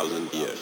Thousand years.